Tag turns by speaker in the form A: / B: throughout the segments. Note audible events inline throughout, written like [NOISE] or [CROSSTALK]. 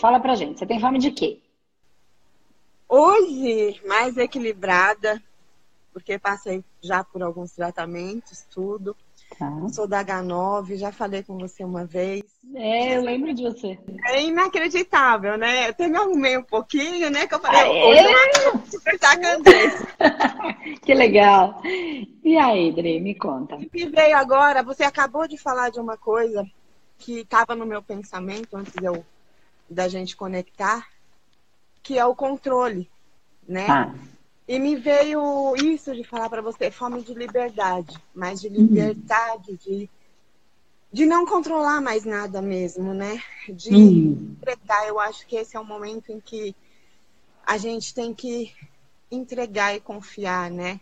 A: Fala pra gente, você tem fome de quê?
B: Hoje, mais equilibrada, porque passei já por alguns tratamentos, tudo. Tá. Sou da H9, já falei com você uma vez.
A: É, eu lembro de você.
B: É inacreditável, né? Eu até me arrumei um pouquinho, né? Que eu falei, hoje eu vou despertar [LAUGHS]
A: Que legal. E aí, Dre, me conta.
B: Me veio agora, você acabou de falar de uma coisa que estava no meu pensamento antes de eu, da gente conectar, que é o controle, né? Ah. E me veio isso de falar para você, fome de liberdade, mas de uhum. liberdade, uhum. de, de não controlar mais nada mesmo, né? De uhum. entregar. Eu acho que esse é o momento em que a gente tem que entregar e confiar, né?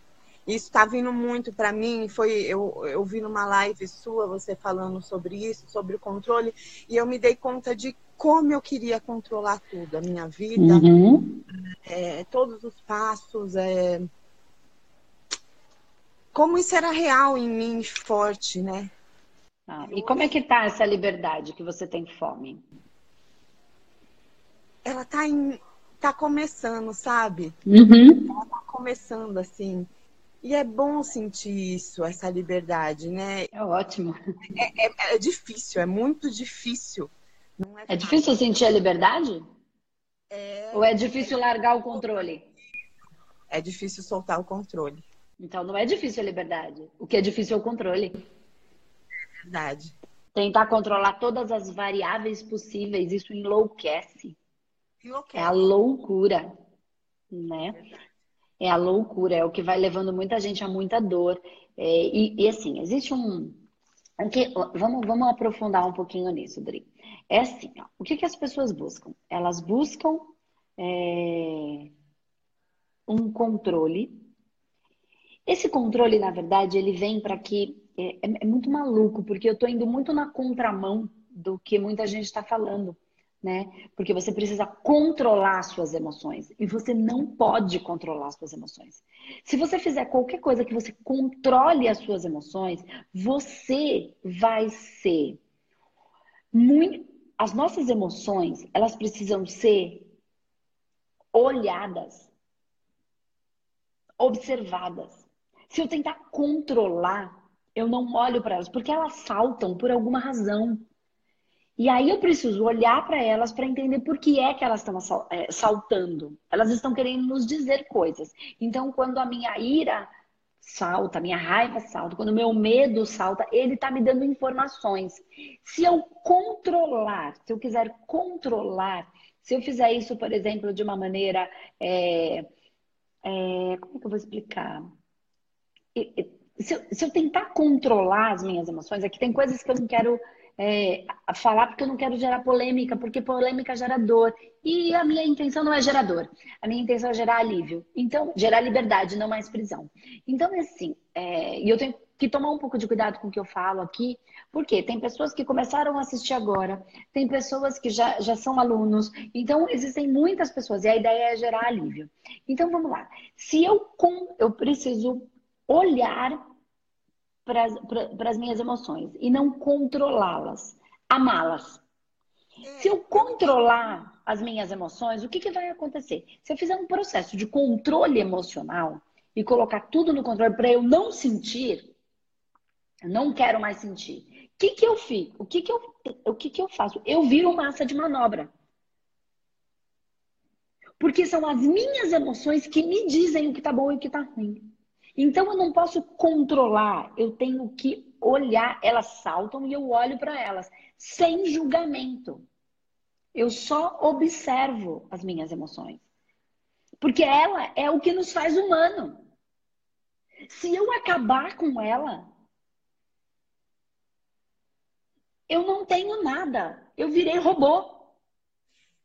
B: Isso está vindo muito para mim. Foi eu, eu vi numa live sua você falando sobre isso, sobre o controle, e eu me dei conta de como eu queria controlar tudo, a minha vida, uhum. é, todos os passos, é... como isso era real em mim, forte, né?
A: Ah, e como é que tá essa liberdade que você tem fome?
B: Ela tá em, tá começando, sabe? Uhum. Ela tá começando assim. E é bom sentir isso, essa liberdade, né?
A: É ótimo.
B: É, é, é difícil, é muito difícil
A: é, é difícil sentir a liberdade? É... Ou é difícil largar o controle?
B: É difícil soltar o controle.
A: Então não é difícil a liberdade. O que é difícil é o controle.
B: É verdade.
A: Tentar controlar todas as variáveis possíveis, isso enlouquece. enlouquece. É a loucura, né? É a loucura, é o que vai levando muita gente a muita dor. É, e, e, assim, existe um. Okay, vamos, vamos aprofundar um pouquinho nisso, Dri. É assim, ó, o que, que as pessoas buscam? Elas buscam é, um controle. Esse controle, na verdade, ele vem para que. É, é, é, muito maluco, porque eu estou indo muito na contramão do que muita gente está falando, né? Porque você precisa controlar as suas emoções e você não pode controlar as suas emoções. Se você fizer qualquer coisa que você controle as suas emoções, você vai ser muito as nossas emoções, elas precisam ser olhadas, observadas. Se eu tentar controlar, eu não olho para elas, porque elas saltam por alguma razão. E aí eu preciso olhar para elas para entender por que é que elas estão é, saltando. Elas estão querendo nos dizer coisas. Então, quando a minha ira salta, minha raiva salta, quando o meu medo salta, ele está me dando informações. Se eu controlar, se eu quiser controlar, se eu fizer isso, por exemplo, de uma maneira. É, é, como é que eu vou explicar? Se eu, se eu tentar controlar as minhas emoções, aqui tem coisas que eu não quero é, falar porque eu não quero gerar polêmica, porque polêmica gera dor. E a minha intenção não é gerar dor, a minha intenção é gerar alívio. Então, gerar liberdade, não mais prisão. Então, assim, é, e eu tenho que tomar um pouco de cuidado com o que eu falo aqui, porque tem pessoas que começaram a assistir agora, tem pessoas que já, já são alunos, então existem muitas pessoas, e a ideia é gerar alívio. Então, vamos lá. Se eu, com, eu preciso olhar para as minhas emoções e não controlá-las, amá-las. Se eu controlar as minhas emoções, o que, que vai acontecer? Se eu fizer um processo de controle emocional e colocar tudo no controle para eu não sentir, eu não quero mais sentir. O que, que eu fico? O que, que eu, o que, que eu faço? Eu viro massa de manobra. Porque são as minhas emoções que me dizem o que tá bom e o que tá ruim. Então eu não posso controlar, eu tenho que olhar. Elas saltam e eu olho para elas, sem julgamento. Eu só observo as minhas emoções. Porque ela é o que nos faz humano. Se eu acabar com ela, eu não tenho nada. Eu virei robô.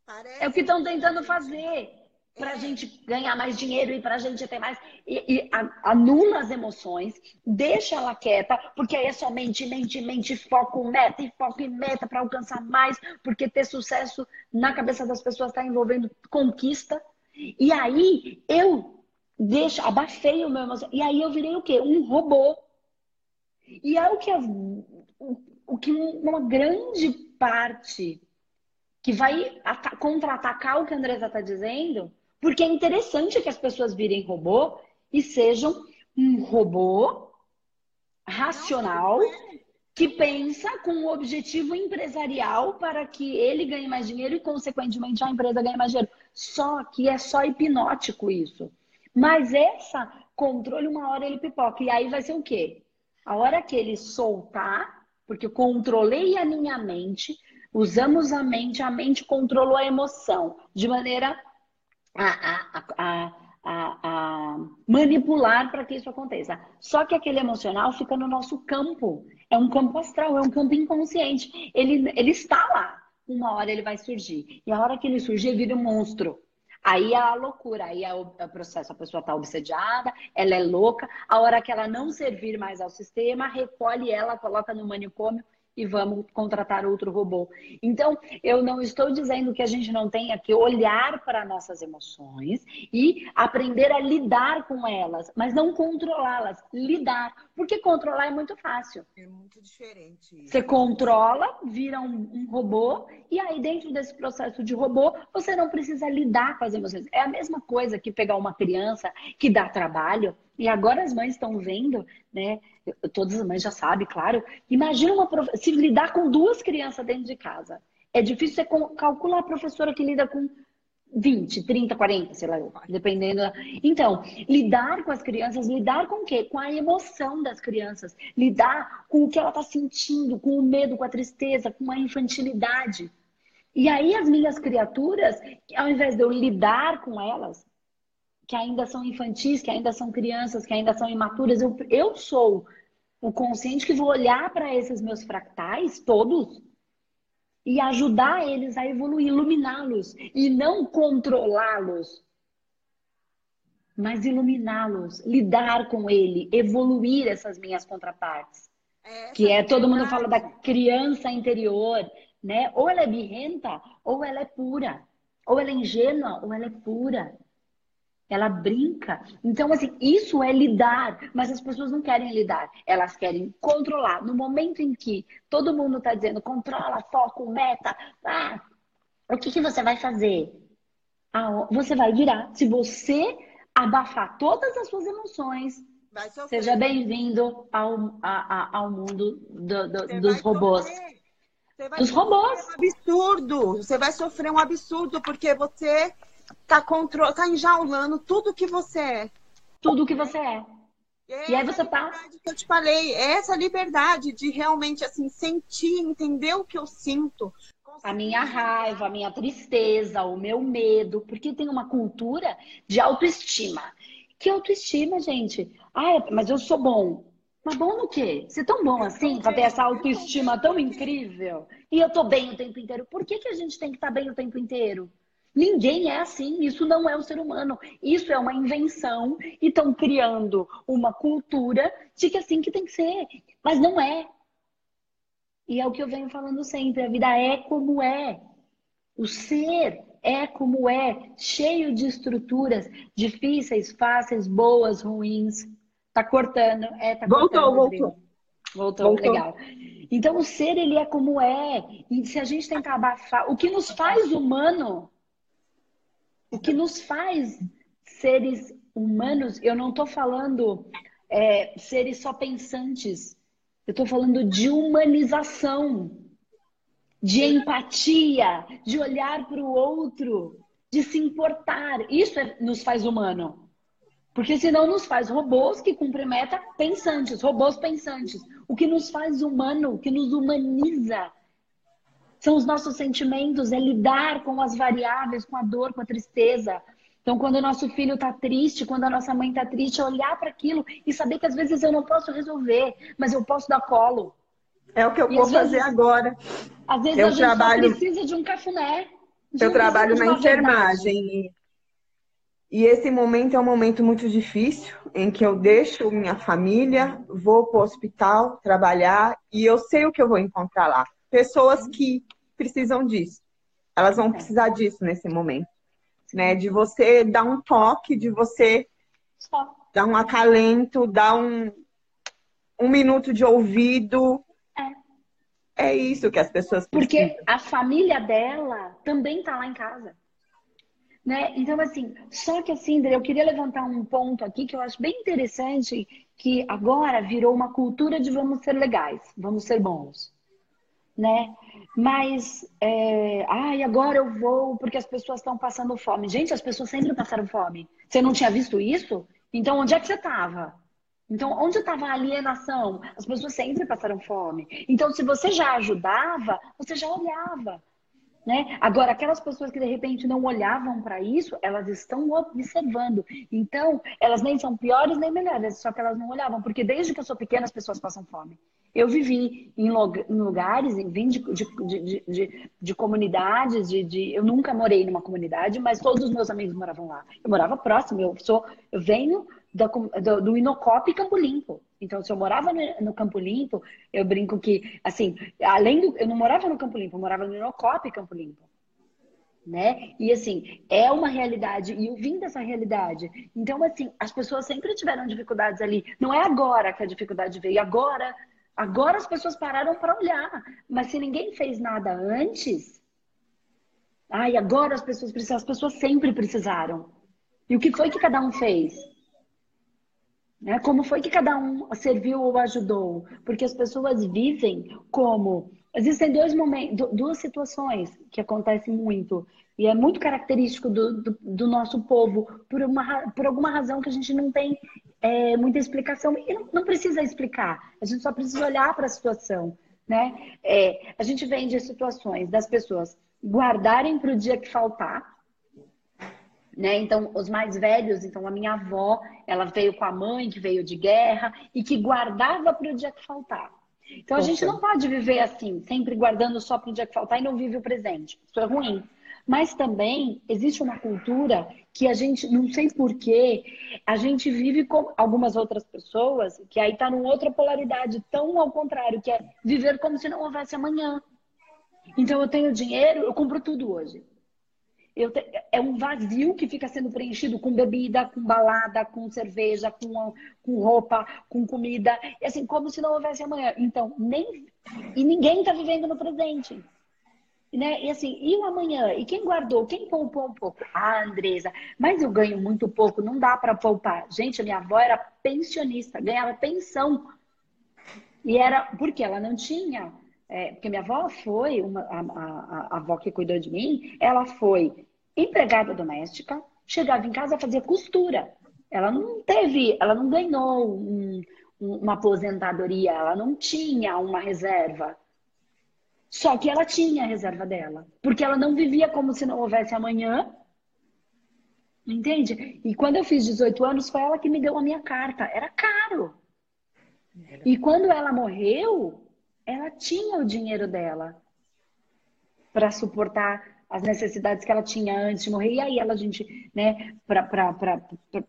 A: Parece é o que estão tentando fazer para a gente ganhar mais dinheiro e para a gente ter mais. E, e anula as emoções, deixa ela quieta, porque aí é só mente, mente, foco, meta e foco e meta para alcançar mais, porque ter sucesso na cabeça das pessoas está envolvendo conquista. E aí eu deixo, abafei o meu emoção. E aí eu virei o quê? Um robô. E é o que, o, o que uma grande parte que vai contra-atacar o que a Andresa está dizendo, porque é interessante que as pessoas virem robô e sejam um robô racional que pensa com o objetivo empresarial para que ele ganhe mais dinheiro e, consequentemente, a empresa ganhe mais dinheiro. Só que é só hipnótico isso. Mas essa controle, uma hora ele pipoca. E aí vai ser o quê? A hora que ele soltar, porque eu controlei a minha mente, usamos a mente, a mente controlou a emoção de maneira a, a, a, a, manipular para que isso aconteça. Só que aquele emocional fica no nosso campo. É um campo astral, é um campo inconsciente. Ele, ele está lá. Uma hora ele vai surgir. E a hora que ele surgir, vira um monstro. Aí é a loucura, aí é o, é o processo, a pessoa está obsediada, ela é louca, a hora que ela não servir mais ao sistema, recolhe ela, coloca no manicômio e vamos contratar outro robô. Então, eu não estou dizendo que a gente não tenha que olhar para nossas emoções e aprender a lidar com elas, mas não controlá-las, lidar. Porque controlar é muito fácil.
B: É muito diferente.
A: Você controla, vira um, um robô, e aí dentro desse processo de robô, você não precisa lidar com as emoções. É a mesma coisa que pegar uma criança que dá trabalho e agora as mães estão vendo, né? Todas as mães já sabem, claro. Imagina uma prof... se lidar com duas crianças dentro de casa. É difícil você calcular a professora que lida com 20, 30, 40, sei lá, dependendo. Então, lidar com as crianças, lidar com o quê? Com a emoção das crianças, lidar com o que ela está sentindo, com o medo, com a tristeza, com a infantilidade. E aí as minhas criaturas, ao invés de eu lidar com elas, que ainda são infantis, que ainda são crianças, que ainda são imaturas. Eu, eu sou o consciente que vou olhar para esses meus fractais, todos, e ajudar eles a evoluir, iluminá-los e não controlá-los, mas iluminá-los, lidar com ele, evoluir essas minhas contrapartes. É, que é, todo mundo fala da criança interior, né? Ou ela é birrenta, ou ela é pura. Ou ela é ingênua, ou ela é pura. Ela brinca. Então, assim, isso é lidar, mas as pessoas não querem lidar. Elas querem controlar. No momento em que todo mundo está dizendo controla, foco, meta, ah, o que, que você vai fazer? Ah, você vai virar. Se você abafar todas as suas emoções, seja bem-vindo ao, a, a, ao mundo do, do, dos robôs.
B: Dos robôs. Um absurdo. Você vai sofrer um absurdo porque você tá, contro... tá enjaulando tudo que você é.
A: Tudo que você é. é e aí você tá.
B: Que eu te falei, é essa liberdade de realmente assim sentir, entender o que eu sinto.
A: A minha raiva, a minha tristeza, o meu medo, porque tem uma cultura de autoestima. Que autoestima, gente? Ah, mas eu sou bom. Mas bom no quê? Você é tão bom assim, pra ter essa autoestima tão incrível? E eu tô bem o tempo inteiro. Por que, que a gente tem que estar tá bem o tempo inteiro? Ninguém é assim, isso não é o ser humano. Isso é uma invenção e estão criando uma cultura de que é assim que tem que ser. Mas não é. E é o que eu venho falando sempre: a vida é como é. O ser é como é, cheio de estruturas difíceis, fáceis, boas, ruins. Tá cortando, é, tá
B: voltou,
A: cortando.
B: Voltou,
A: voltou. Voltou, legal. Então o ser ele é como é. E se a gente tentar abafar, o que nos faz humano o que nos faz seres humanos, eu não estou falando é, seres só pensantes, eu estou falando de humanização, de empatia, de olhar para o outro, de se importar. Isso é, nos faz humano. Porque senão nos faz robôs que cumprem meta pensantes, robôs pensantes. O que nos faz humano, o que nos humaniza, são os nossos sentimentos, é lidar com as variáveis, com a dor, com a tristeza. Então, quando o nosso filho está triste, quando a nossa mãe está triste, é olhar para aquilo e saber que às vezes eu não posso resolver, mas eu posso dar colo.
B: É o que eu e vou fazer vezes, agora.
A: Às vezes eu a gente trabalho... precisa de um cafuné.
B: De eu um trabalho na enfermagem. E esse momento é um momento muito difícil, em que eu deixo minha família, vou para o hospital trabalhar e eu sei o que eu vou encontrar lá pessoas que precisam disso. Elas vão precisar disso nesse momento, né? De você dar um toque, de você dar um acalento, dar um, um minuto de ouvido. É. É isso que as pessoas
A: precisam. Porque a família dela também está lá em casa. Né? Então, assim, só que assim, eu queria levantar um ponto aqui que eu acho bem interessante, que agora virou uma cultura de vamos ser legais, vamos ser bons. Né? Mas, é... ai, agora eu vou porque as pessoas estão passando fome. Gente, as pessoas sempre passaram fome. Você não tinha visto isso? Então, onde é que você estava? Então, onde estava a alienação? As pessoas sempre passaram fome. Então, se você já ajudava, você já olhava. Né? Agora, aquelas pessoas que de repente não olhavam para isso, elas estão observando. Então, elas nem são piores nem melhores, só que elas não olhavam, porque desde que eu sou pequena as pessoas passam fome. Eu vivi em lugares, vim de, de, de, de, de comunidades, de, eu nunca morei numa comunidade, mas todos os meus amigos moravam lá. Eu morava próximo, eu sou, eu venho do, do, Inocop Campo Limpo. Então, se eu morava no, Campo Limpo, eu brinco que, assim, além do. Eu não morava no Campo Limpo, eu morava no Inocop Campo Limpo. Né? E assim, é uma realidade, e eu vim dessa realidade. Então, assim, as pessoas sempre tiveram dificuldades ali. Não é agora que a dificuldade veio, agora, agora as pessoas pararam para olhar. Mas se ninguém fez nada antes, ai, agora as pessoas precisam, as pessoas sempre precisaram. E o que foi que cada um fez? Né? Como foi que cada um serviu ou ajudou? Porque as pessoas vivem como. Existem dois momentos, duas situações que acontecem muito. E é muito característico do, do, do nosso povo, por, uma, por alguma razão que a gente não tem é, muita explicação. E não, não, precisa explicar, a gente só precisa olhar para a situação. Né? É, a gente vem de situações das pessoas guardarem para o dia que faltar, né? Então, os mais velhos, então a minha avó, ela veio com a mãe que veio de guerra e que guardava para o dia que faltar. Então, a gente não pode viver assim, sempre guardando só para o dia que faltar e não vive o presente. Isso é ruim. Mas também existe uma cultura que a gente, não sei porquê, a gente vive com algumas outras pessoas, que aí está numa outra polaridade, tão ao contrário, que é viver como se não houvesse amanhã. Então eu tenho dinheiro, eu compro tudo hoje. Te... é um vazio que fica sendo preenchido com bebida, com balada, com cerveja, com, com roupa, com comida, e assim, como se não houvesse amanhã. Então, nem. E ninguém está vivendo no presente. Né? E assim, e o amanhã? E quem guardou? Quem poupou um pouco? Ah, Andresa, mas eu ganho muito pouco, não dá para poupar. Gente, a minha avó era pensionista, ganhava pensão. E era porque ela não tinha é, porque minha avó foi, uma, a, a, a avó que cuidou de mim, ela foi empregada doméstica, chegava em casa fazia costura. Ela não teve, ela não ganhou um, uma aposentadoria, ela não tinha uma reserva. Só que ela tinha a reserva dela, porque ela não vivia como se não houvesse amanhã. Entende? E quando eu fiz 18 anos, foi ela que me deu a minha carta. Era caro. E quando ela morreu, ela tinha o dinheiro dela para suportar as necessidades que ela tinha antes de morrer, e aí ela, a gente, né, para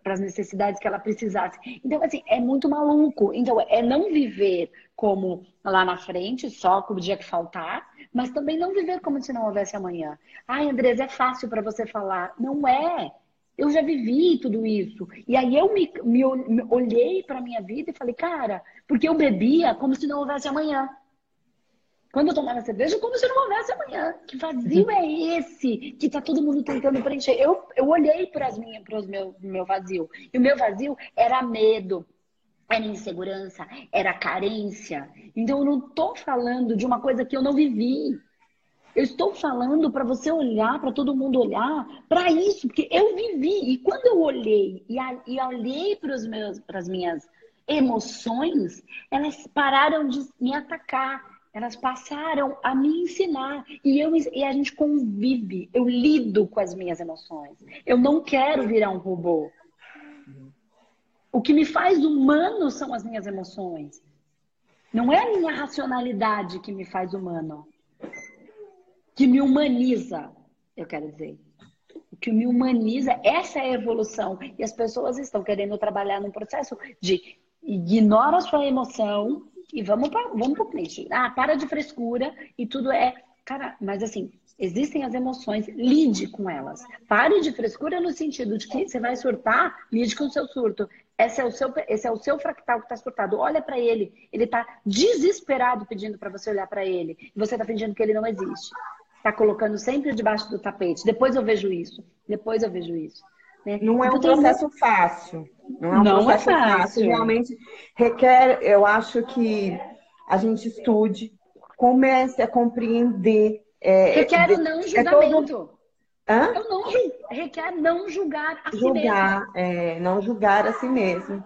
A: as necessidades que ela precisasse. Então, assim, é muito maluco. Então, é não viver como lá na frente, só com o dia que faltar, mas também não viver como se não houvesse amanhã. Ai, Andresa, é fácil para você falar. Não é. Eu já vivi tudo isso. E aí eu me, me, olhei para minha vida e falei, cara, porque eu bebia como se não houvesse amanhã. Quando eu tomava cerveja, como se não houvesse amanhã. Que vazio é esse que tá todo mundo tentando preencher? Eu, eu olhei para o meu, meu vazio. E o meu vazio era medo, era insegurança, era carência. Então eu não tô falando de uma coisa que eu não vivi. Eu estou falando para você olhar, para todo mundo olhar para isso, porque eu vivi. E quando eu olhei e, a, e olhei para as minhas emoções, elas pararam de me atacar elas passaram a me ensinar. E, eu, e a gente convive. Eu lido com as minhas emoções. Eu não quero virar um robô. O que me faz humano são as minhas emoções. Não é a minha racionalidade que me faz humano. Que me humaniza, eu quero dizer. O que me humaniza, essa é a evolução. E as pessoas estão querendo trabalhar num processo de ignora a sua emoção, e vamos para vamos pro clichê. Ah, para de frescura e tudo é. Cara, mas assim, existem as emoções, lide com elas. Pare de frescura no sentido de que você vai surtar, lide com o seu surto. Esse é o seu, esse é o seu fractal que está surtado. Olha para ele. Ele está desesperado pedindo para você olhar para ele. E você está fingindo que ele não existe. Está colocando sempre debaixo do tapete. Depois eu vejo isso. Depois eu vejo isso.
B: Né? Não é um processo fácil. Não é um não é processo é fácil. fácil. Realmente requer, eu acho que a gente estude, comece a compreender.
A: É, requer o não julgamento. É todo... Hã? Eu não requer não julgar a
B: julgar, si mesmo. É, não julgar a si mesmo.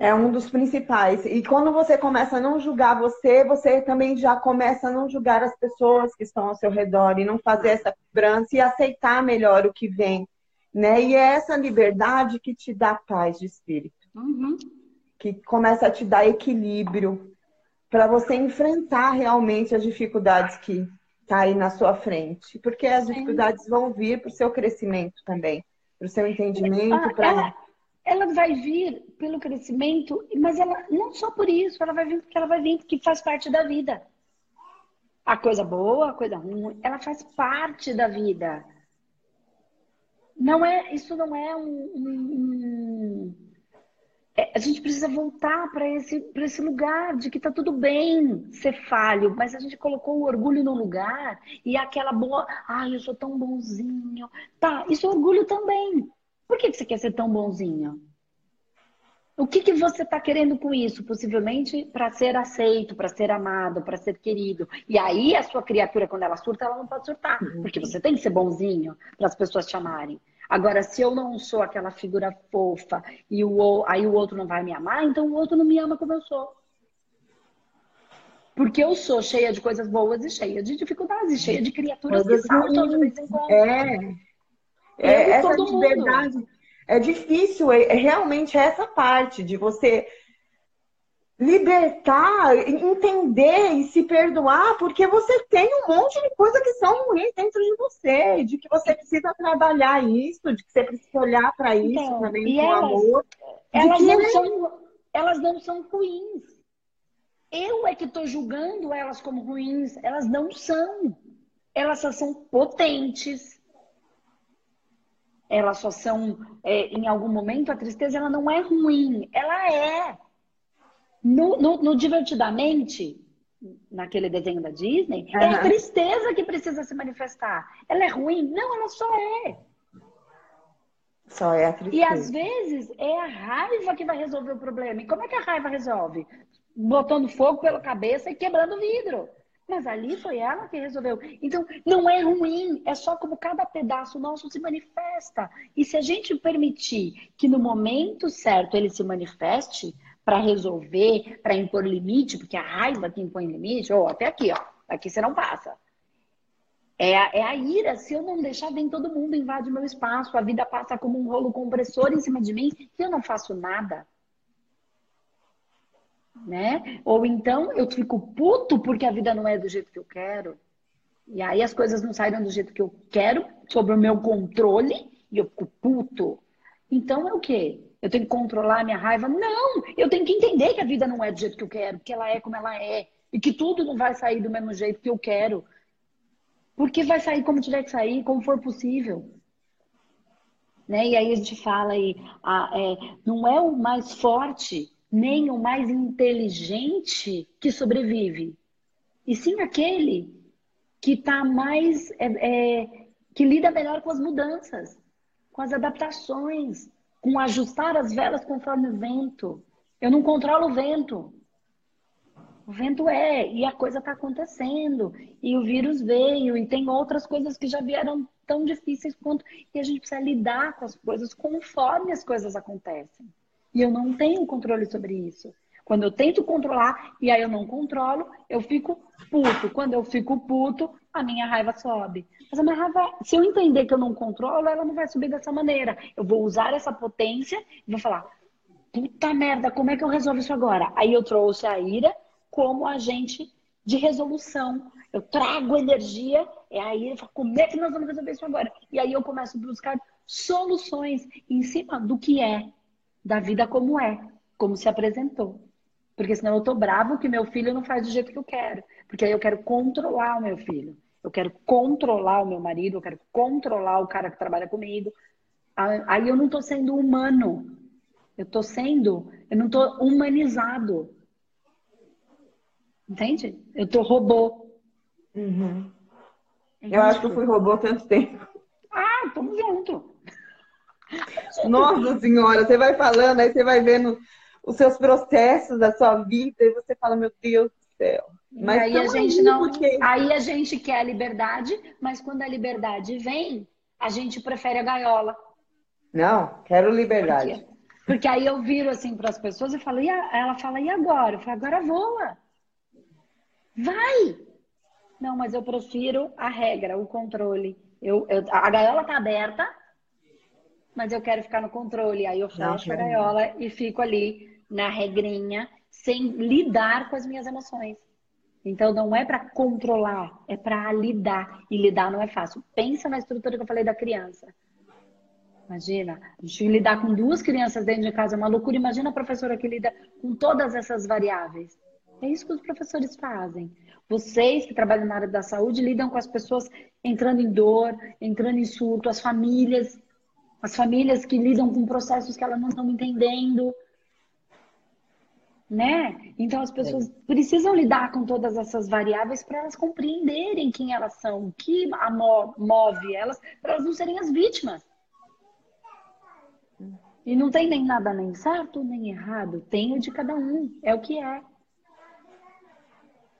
B: É um dos principais. E quando você começa a não julgar você, você também já começa a não julgar as pessoas que estão ao seu redor e não fazer essa cobrança e aceitar melhor o que vem. Né? E é essa liberdade que te dá paz de espírito. Uhum. Que começa a te dar equilíbrio para você enfrentar realmente as dificuldades que tá aí na sua frente. Porque as dificuldades vão vir para o seu crescimento também, para o seu entendimento. Ah, pra...
A: ela, vai vir pelo crescimento, mas ela não só por isso, ela vai vir porque ela vai vir porque faz parte da vida. A coisa boa, a coisa ruim, ela faz parte da vida. Não é, isso não é um, um é, a gente precisa voltar para esse, esse lugar de que tá tudo bem ser falho, mas a gente colocou o orgulho no lugar e aquela boa, ai, eu sou tão bonzinho. Tá, isso é orgulho também. Por que, que você quer ser tão bonzinho? O que, que você está querendo com isso? Possivelmente para ser aceito, para ser amado, para ser querido. E aí a sua criatura, quando ela surta, ela não pode surtar, uhum. porque você tem que ser bonzinho para as pessoas te amarem. Agora, se eu não sou aquela figura fofa e o, aí o outro não vai me amar, então o outro não me ama como eu sou. Porque eu sou cheia de coisas boas e cheia de dificuldades, cheia de criaturas que saltam de vez em quando.
B: É, é essa liberdade. É difícil, é, é realmente essa parte de você libertar, entender e se perdoar, porque você tem um monte de coisa que são ruins dentro de você, de que você precisa trabalhar isso, de que você precisa olhar para isso então, também com elas, amor.
A: Elas não, é... são, elas não são ruins. Eu é que estou julgando elas como ruins. Elas não são. Elas só são potentes. Elas só são, é, em algum momento, a tristeza ela não é ruim. Ela é. No, no, no Divertidamente, naquele desenho da Disney, uhum. é a tristeza que precisa se manifestar. Ela é ruim? Não, ela só é.
B: Só é a tristeza.
A: E às vezes é a raiva que vai resolver o problema. E como é que a raiva resolve? Botando fogo pela cabeça e quebrando o vidro. Mas ali foi ela que resolveu. Então, não é ruim, é só como cada pedaço nosso se manifesta. E se a gente permitir que no momento certo ele se manifeste, para resolver, para impor limite, porque a raiva que impõe limite, ou oh, até aqui, ó, aqui você não passa. É a, é a ira, se eu não deixar, vem todo mundo, invade meu espaço, a vida passa como um rolo compressor em cima de mim, e eu não faço nada. Né? Ou então eu fico puto porque a vida não é do jeito que eu quero. E aí as coisas não saíram do jeito que eu quero, sob o meu controle, e eu fico puto. Então é o quê? Eu tenho que controlar a minha raiva? Não! Eu tenho que entender que a vida não é do jeito que eu quero, que ela é como ela é. E que tudo não vai sair do mesmo jeito que eu quero. Porque vai sair como tiver que sair, como for possível. Né? E aí a gente fala aí, a, é, não é o mais forte, nem o mais inteligente que sobrevive. E sim aquele que está mais. É, é, que lida melhor com as mudanças, com as adaptações, com ajustar as velas conforme o vento. Eu não controlo o vento. O vento é, e a coisa está acontecendo, e o vírus veio, e tem outras coisas que já vieram tão difíceis quanto. E a gente precisa lidar com as coisas conforme as coisas acontecem. E eu não tenho controle sobre isso. Quando eu tento controlar e aí eu não controlo, eu fico puto. Quando eu fico puto, a minha raiva sobe. Mas a minha raiva, se eu entender que eu não controlo, ela não vai subir dessa maneira. Eu vou usar essa potência e vou falar: puta merda, como é que eu resolvo isso agora? Aí eu trouxe a ira como agente de resolução. Eu trago energia, é aí eu falo, como é que nós vamos resolver isso agora? E aí eu começo a buscar soluções em cima do que é, da vida como é, como se apresentou. Porque senão eu tô bravo que meu filho não faz do jeito que eu quero. Porque aí eu quero controlar o meu filho. Eu quero controlar o meu marido, eu quero controlar o cara que trabalha comigo. Aí eu não tô sendo humano. Eu tô sendo, eu não tô humanizado. Entende? Eu tô robô.
B: Uhum. Eu acho que eu fui robô tanto tempo.
A: Ah, tamo junto.
B: Nossa senhora, você vai falando, aí você vai vendo os seus processos da sua vida e você fala, meu Deus do céu.
A: Mas aí a gente não. Porque... Aí a gente quer a liberdade, mas quando a liberdade vem, a gente prefere a gaiola.
B: Não, quero liberdade.
A: Porque, porque aí eu viro assim para as pessoas e falo, e a... ela fala, e agora? Eu falo, agora voa. Vai! Não, mas eu prefiro a regra, o controle. Eu, eu a gaiola tá aberta, mas eu quero ficar no controle. Aí eu fecho a gaiola e fico ali na regrinha, sem lidar com as minhas emoções. Então não é para controlar, é para lidar. E lidar não é fácil. Pensa na estrutura que eu falei da criança. Imagina, a gente lidar com duas crianças dentro de casa é uma loucura. Imagina a professora que lida com todas essas variáveis. É isso que os professores fazem. Vocês que trabalham na área da saúde lidam com as pessoas entrando em dor, entrando em surto, as famílias, as famílias que lidam com processos que elas não estão entendendo. Né? Então as pessoas é. precisam lidar com todas essas variáveis para elas compreenderem quem elas são, o que move elas, para elas não serem as vítimas. E não tem nem nada nem certo nem errado, tem o de cada um, é o que é.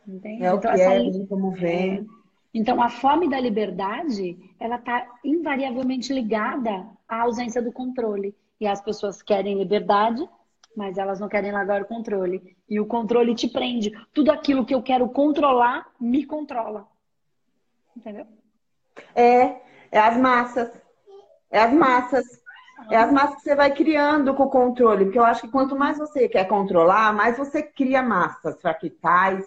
B: Entende? É o então, que é, como vem. É.
A: Então, a fome da liberdade, ela está invariavelmente ligada à ausência do controle. E as pessoas querem liberdade, mas elas não querem largar o controle. E o controle te prende. Tudo aquilo que eu quero controlar, me controla. Entendeu?
B: É, é as massas. É as massas. É as massas que você vai criando com o controle. Porque eu acho que quanto mais você quer controlar, mais você cria massas fractais,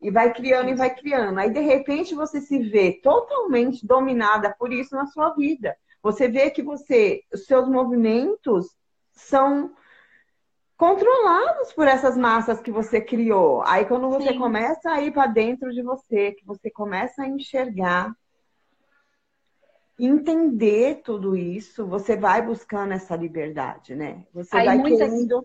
B: e vai criando e vai criando. Aí, de repente, você se vê totalmente dominada por isso na sua vida. Você vê que você, os seus movimentos são controlados por essas massas que você criou. Aí, quando você Sim. começa a ir para dentro de você, que você começa a enxergar, entender tudo isso, você vai buscando essa liberdade, né? Você
A: Aí,
B: vai
A: muitas... querendo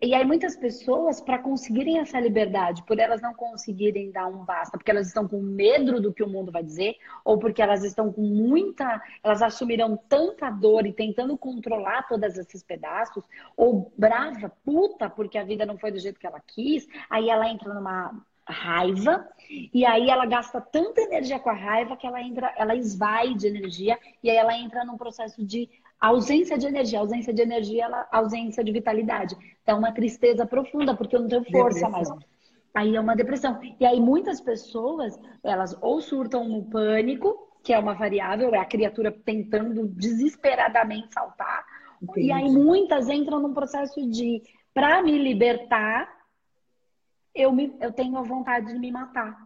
A: e aí muitas pessoas, para conseguirem essa liberdade, por elas não conseguirem dar um basta, porque elas estão com medo do que o mundo vai dizer, ou porque elas estão com muita, elas assumiram tanta dor e tentando controlar todos esses pedaços, ou brava, puta, porque a vida não foi do jeito que ela quis, aí ela entra numa raiva e aí ela gasta tanta energia com a raiva que ela entra, ela esvai de energia e aí ela entra num processo de ausência de energia, ausência de energia, ela, ausência de vitalidade. Então, uma tristeza profunda, porque eu não tenho força depressão. mais. Aí é uma depressão. E aí muitas pessoas, elas ou surtam no pânico, que é uma variável, é a criatura tentando desesperadamente saltar. Entendi. E aí muitas entram num processo de, para me libertar, eu, me, eu tenho a vontade de me matar.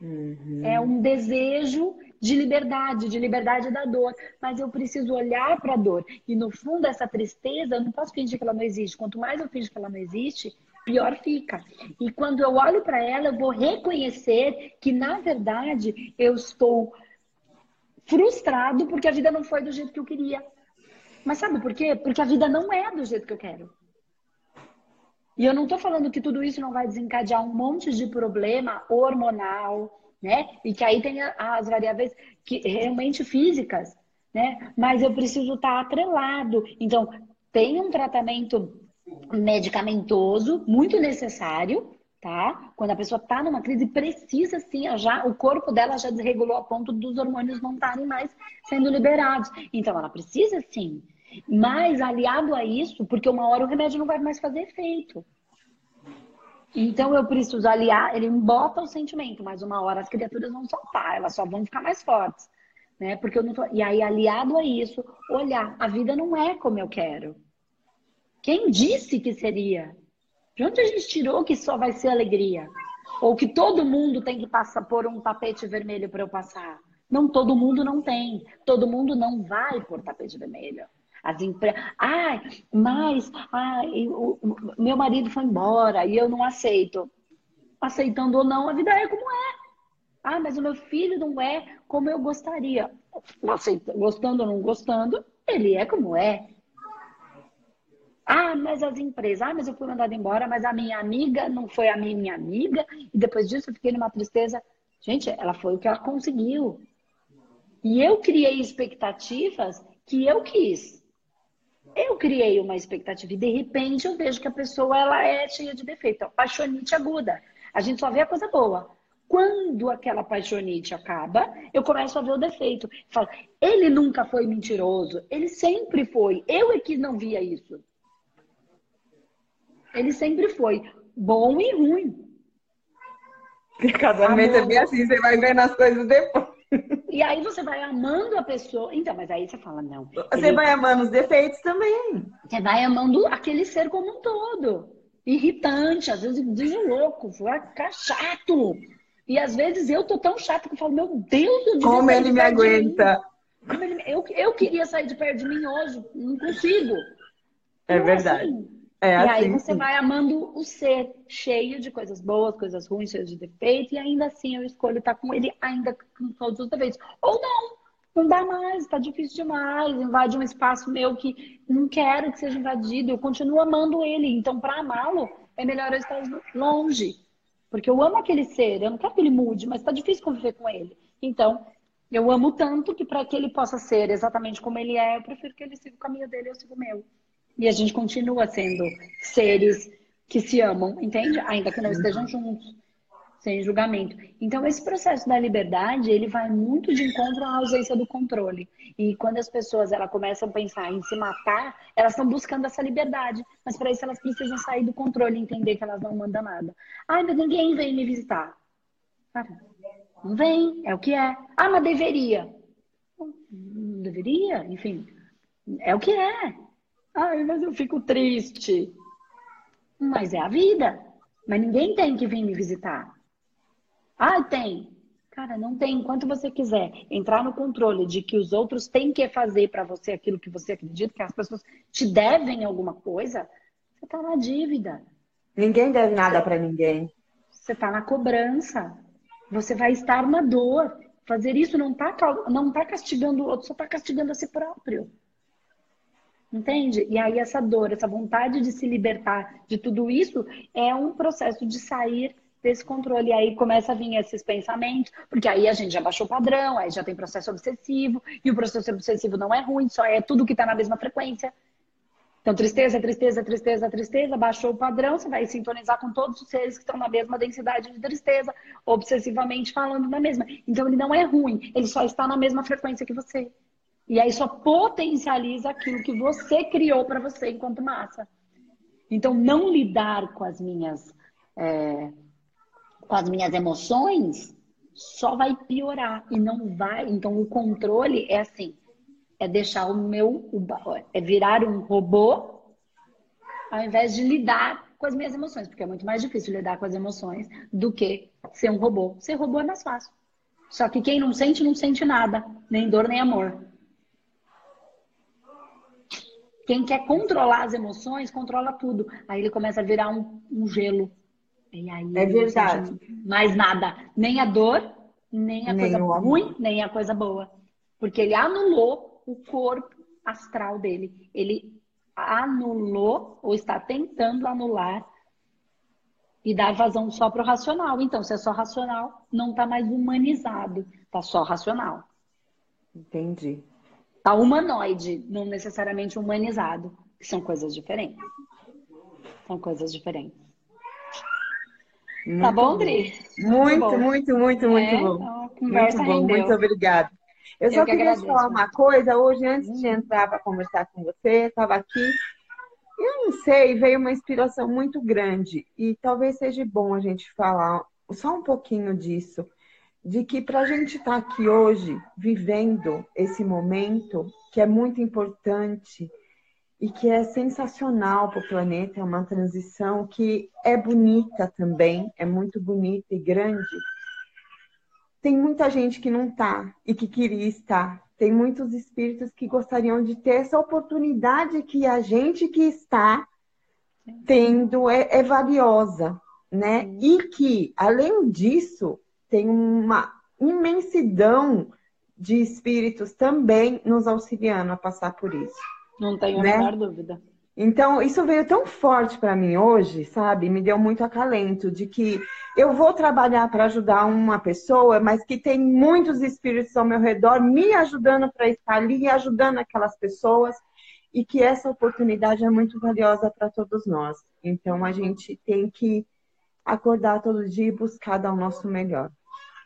A: Uhum. É um desejo de liberdade, de liberdade da dor. Mas eu preciso olhar para a dor. E no fundo, essa tristeza, eu não posso fingir que ela não existe. Quanto mais eu fingo que ela não existe, pior fica. E quando eu olho para ela, eu vou reconhecer que, na verdade, eu estou frustrado porque a vida não foi do jeito que eu queria. Mas sabe por quê? Porque a vida não é do jeito que eu quero. E eu não estou falando que tudo isso não vai desencadear um monte de problema hormonal, né? E que aí tem as variáveis que realmente físicas, né? Mas eu preciso estar atrelado. Então, tem um tratamento medicamentoso muito necessário, tá? Quando a pessoa está numa crise, precisa sim, já o corpo dela já desregulou a ponto dos hormônios não estarem mais sendo liberados. Então, ela precisa sim. Mas aliado a isso, porque uma hora o remédio não vai mais fazer efeito. Então eu preciso aliar, ele bota o sentimento, mas uma hora as criaturas vão soltar, elas só vão ficar mais fortes, né? Porque eu não tô... E aí, aliado a isso, olhar, a vida não é como eu quero. Quem disse que seria? De onde a gente tirou que só vai ser alegria? Ou que todo mundo tem que passar por um tapete vermelho para eu passar? Não, todo mundo não tem. Todo mundo não vai por tapete vermelho. As empresas. Ai, mas ai, o, o, meu marido foi embora e eu não aceito. Aceitando ou não, a vida é como é. Ah, mas o meu filho não é como eu gostaria. Aceita, gostando ou não gostando, ele é como é. Ah, mas as empresas, ah, mas eu fui mandada embora, mas a minha amiga não foi a minha amiga, e depois disso eu fiquei numa tristeza. Gente, ela foi o que ela conseguiu. E eu criei expectativas que eu quis. Eu criei uma expectativa e de repente eu vejo que a pessoa ela é cheia de defeito, é paixonite aguda. A gente só vê a coisa boa. Quando aquela paixonite acaba, eu começo a ver o defeito. Falo, ele nunca foi mentiroso, ele sempre foi. Eu é que não via isso. Ele sempre foi bom e ruim.
B: Casamento é bem assim, você vai vendo as coisas depois.
A: E aí você vai amando a pessoa. Então, mas aí você fala, não.
B: Você ele... vai amando os defeitos também.
A: Você vai amando aquele ser como um todo. Irritante, às vezes diz louco, vai ficar chato. E às vezes eu tô tão chato que eu falo, meu Deus, eu
B: Como ele me aguenta.
A: Eu, eu queria sair de perto de mim hoje, não consigo.
B: É então, verdade. Assim,
A: é e assim, aí você sim. vai amando o ser cheio de coisas boas, coisas ruins, cheio de defeitos, e ainda assim eu escolho estar com ele ainda com todos os defeitos. Ou não, não dá mais, tá difícil demais, invade um espaço meu que não quero que seja invadido, eu continuo amando ele. Então, para amá-lo, é melhor eu estar longe. Porque eu amo aquele ser, eu não quero que ele mude, mas tá difícil conviver com ele. Então, eu amo tanto que para que ele possa ser exatamente como ele é, eu prefiro que ele siga o caminho dele e eu sigo o meu. E a gente continua sendo seres que se amam, entende? Ainda que não estejam juntos, sem julgamento. Então, esse processo da liberdade, ele vai muito de encontro à ausência do controle. E quando as pessoas elas começam a pensar em se matar, elas estão buscando essa liberdade. Mas para isso elas precisam sair do controle entender que elas não mandam nada. Ai, mas ninguém vem me visitar. Cara, não vem, é o que é. Ah, mas deveria. Não deveria, enfim. É o que é. Ai, mas eu fico triste. Mas é a vida. Mas ninguém tem que vir me visitar. Ah, tem. Cara, não tem. Enquanto você quiser entrar no controle de que os outros têm que fazer para você aquilo que você acredita, que as pessoas te devem alguma coisa, você tá na dívida.
B: Ninguém deve nada para ninguém.
A: Você tá na cobrança. Você vai estar na dor. Fazer isso não tá, não tá castigando o outro, só tá castigando a si próprio. Entende? E aí essa dor, essa vontade de se libertar de tudo isso é um processo de sair desse controle. E aí começa a vir esses pensamentos, porque aí a gente já baixou o padrão, aí já tem processo obsessivo, e o processo obsessivo não é ruim, só é tudo que está na mesma frequência. Então, tristeza, tristeza, tristeza, tristeza, baixou o padrão, você vai sintonizar com todos os seres que estão na mesma densidade de tristeza, obsessivamente falando na mesma. Então, ele não é ruim, ele só está na mesma frequência que você. E aí só potencializa aquilo que você criou para você enquanto massa. Então, não lidar com as minhas é, com as minhas emoções só vai piorar e não vai. Então, o controle é assim: é deixar o meu, é virar um robô ao invés de lidar com as minhas emoções, porque é muito mais difícil lidar com as emoções do que ser um robô. Ser robô é mais fácil. Só que quem não sente, não sente nada, nem dor, nem amor. Quem quer controlar as emoções, controla tudo. Aí ele começa a virar um, um gelo. E aí
B: é verdade.
A: mais nada. Nem a dor, nem a nem coisa ruim, nem a coisa boa. Porque ele anulou o corpo astral dele. Ele anulou ou está tentando anular e dar vazão só para o racional. Então, se é só racional, não está mais humanizado, está só racional.
B: Entendi.
A: Tá humanoide, não necessariamente humanizado, que são coisas diferentes. São coisas diferentes. Muito tá bom, Dri?
B: Muito, bom. muito, muito, muito é, bom. Muito bom, rendeu. muito obrigada. Eu, eu só que queria agradeço. falar uma coisa hoje, antes de entrar para conversar com você, estava aqui. Eu não sei, veio uma inspiração muito grande e talvez seja bom a gente falar só um pouquinho disso de que para a gente estar tá aqui hoje, vivendo esse momento, que é muito importante e que é sensacional para o planeta, é uma transição que é bonita também, é muito bonita e grande. Tem muita gente que não está e que queria estar. Tem muitos espíritos que gostariam de ter essa oportunidade que a gente que está tendo é, é valiosa, né? E que, além disso, tem uma imensidão de espíritos também nos auxiliando a passar por isso.
A: Não tenho né? a menor dúvida.
B: Então, isso veio tão forte para mim hoje, sabe? Me deu muito acalento de que eu vou trabalhar para ajudar uma pessoa, mas que tem muitos espíritos ao meu redor me ajudando para estar ali e ajudando aquelas pessoas e que essa oportunidade é muito valiosa para todos nós. Então, a gente tem que acordar todo dia e buscar dar o nosso melhor.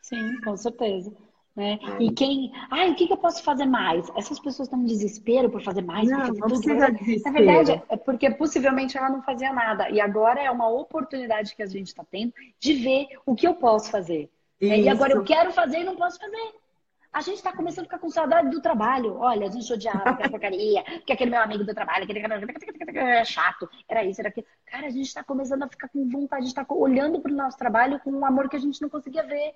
A: Sim, com certeza. Né? E quem. Ai, o que, que eu posso fazer mais? Essas pessoas estão em desespero por fazer mais.
B: Não,
A: fazer
B: não precisa
A: desespero. Na verdade, é porque possivelmente ela não fazia nada. E agora é uma oportunidade que a gente está tendo de ver o que eu posso fazer. Né? E agora eu quero fazer e não posso fazer. A gente está começando a ficar com saudade do trabalho. Olha, a gente odiava aquela [LAUGHS] porcaria, porque aquele meu amigo do trabalho, aquele é chato, era isso, era aquilo. Cara, a gente está começando a ficar com vontade de estar tá olhando para o nosso trabalho com um amor que a gente não conseguia ver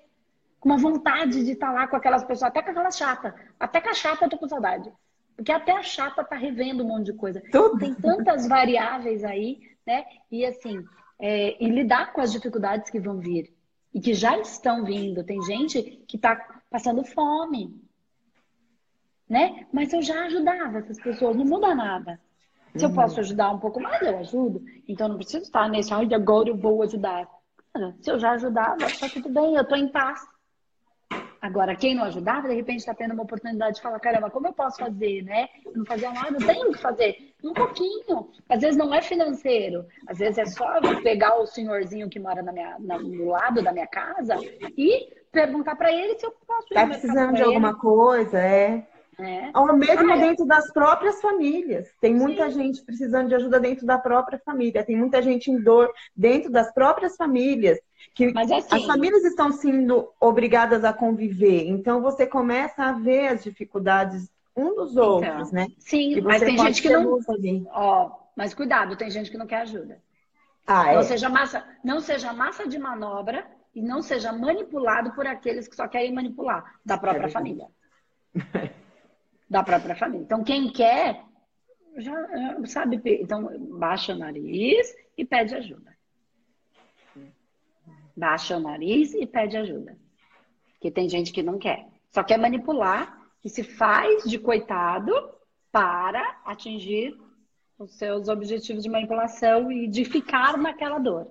A: com uma vontade de estar lá com aquelas pessoas, até com aquelas chata. Até com a chata eu tô com saudade. Porque até a chata tá revendo um monte de coisa. Tudo. Tem tantas variáveis aí, né? E assim, é, e lidar com as dificuldades que vão vir e que já estão vindo. Tem gente que tá passando fome, né? Mas eu já ajudava essas pessoas, não muda nada. Se eu uhum. posso ajudar um pouco mais, eu ajudo. Então não preciso estar nesse, ai, agora eu vou ajudar. Se eu já ajudava, tá tudo bem, eu tô em paz. Agora, quem não ajudava, de repente está tendo uma oportunidade de falar, caramba, como eu posso fazer, né? Eu não fazia nada, eu tenho que fazer. Um pouquinho. Às vezes não é financeiro. Às vezes é só pegar o senhorzinho que mora na minha, na, do lado da minha casa e perguntar para ele se eu posso
B: Tá precisando de ele. alguma coisa, é. É. Ou mesmo ah, é. dentro das próprias famílias. Tem muita Sim. gente precisando de ajuda dentro da própria família. Tem muita gente em dor dentro das próprias famílias. Que assim, as famílias estão sendo obrigadas a conviver. Então você começa a ver as dificuldades um dos então, outros, né?
A: Sim, mas tem gente que não. Ó, mas cuidado, tem gente que não quer ajuda. Ah, não, é? seja massa, não seja massa de manobra e não seja manipulado por aqueles que só querem manipular da própria é família. da própria família. Então, quem quer, já sabe, então baixa o nariz e pede ajuda. Baixa o nariz e pede ajuda. Porque tem gente que não quer. Só quer manipular e se faz de coitado para atingir os seus objetivos de manipulação e de ficar naquela dor.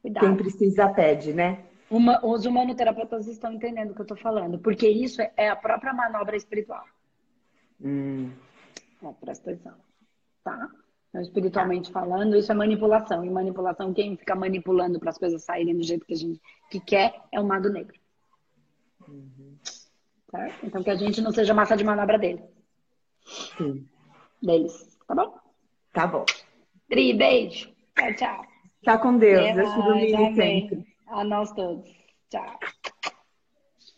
B: Cuidado. Quem precisa pede, né?
A: Uma, os humanoterapeutas estão entendendo o que eu estou falando, porque isso é a própria manobra espiritual. Hum. É, presta atenção. Tá? Então, espiritualmente falando, isso é manipulação. E manipulação, quem fica manipulando para as coisas saírem do jeito que a gente que quer é o mago negro. Uhum. Certo? Então que a gente não seja massa de manobra dele. Sim. Deles. Tá bom?
B: Tá bom.
A: Tri, beijo. Tchau, tchau.
B: Tchau com Deus. Deus te domine sempre.
A: A nós todos. Tchau.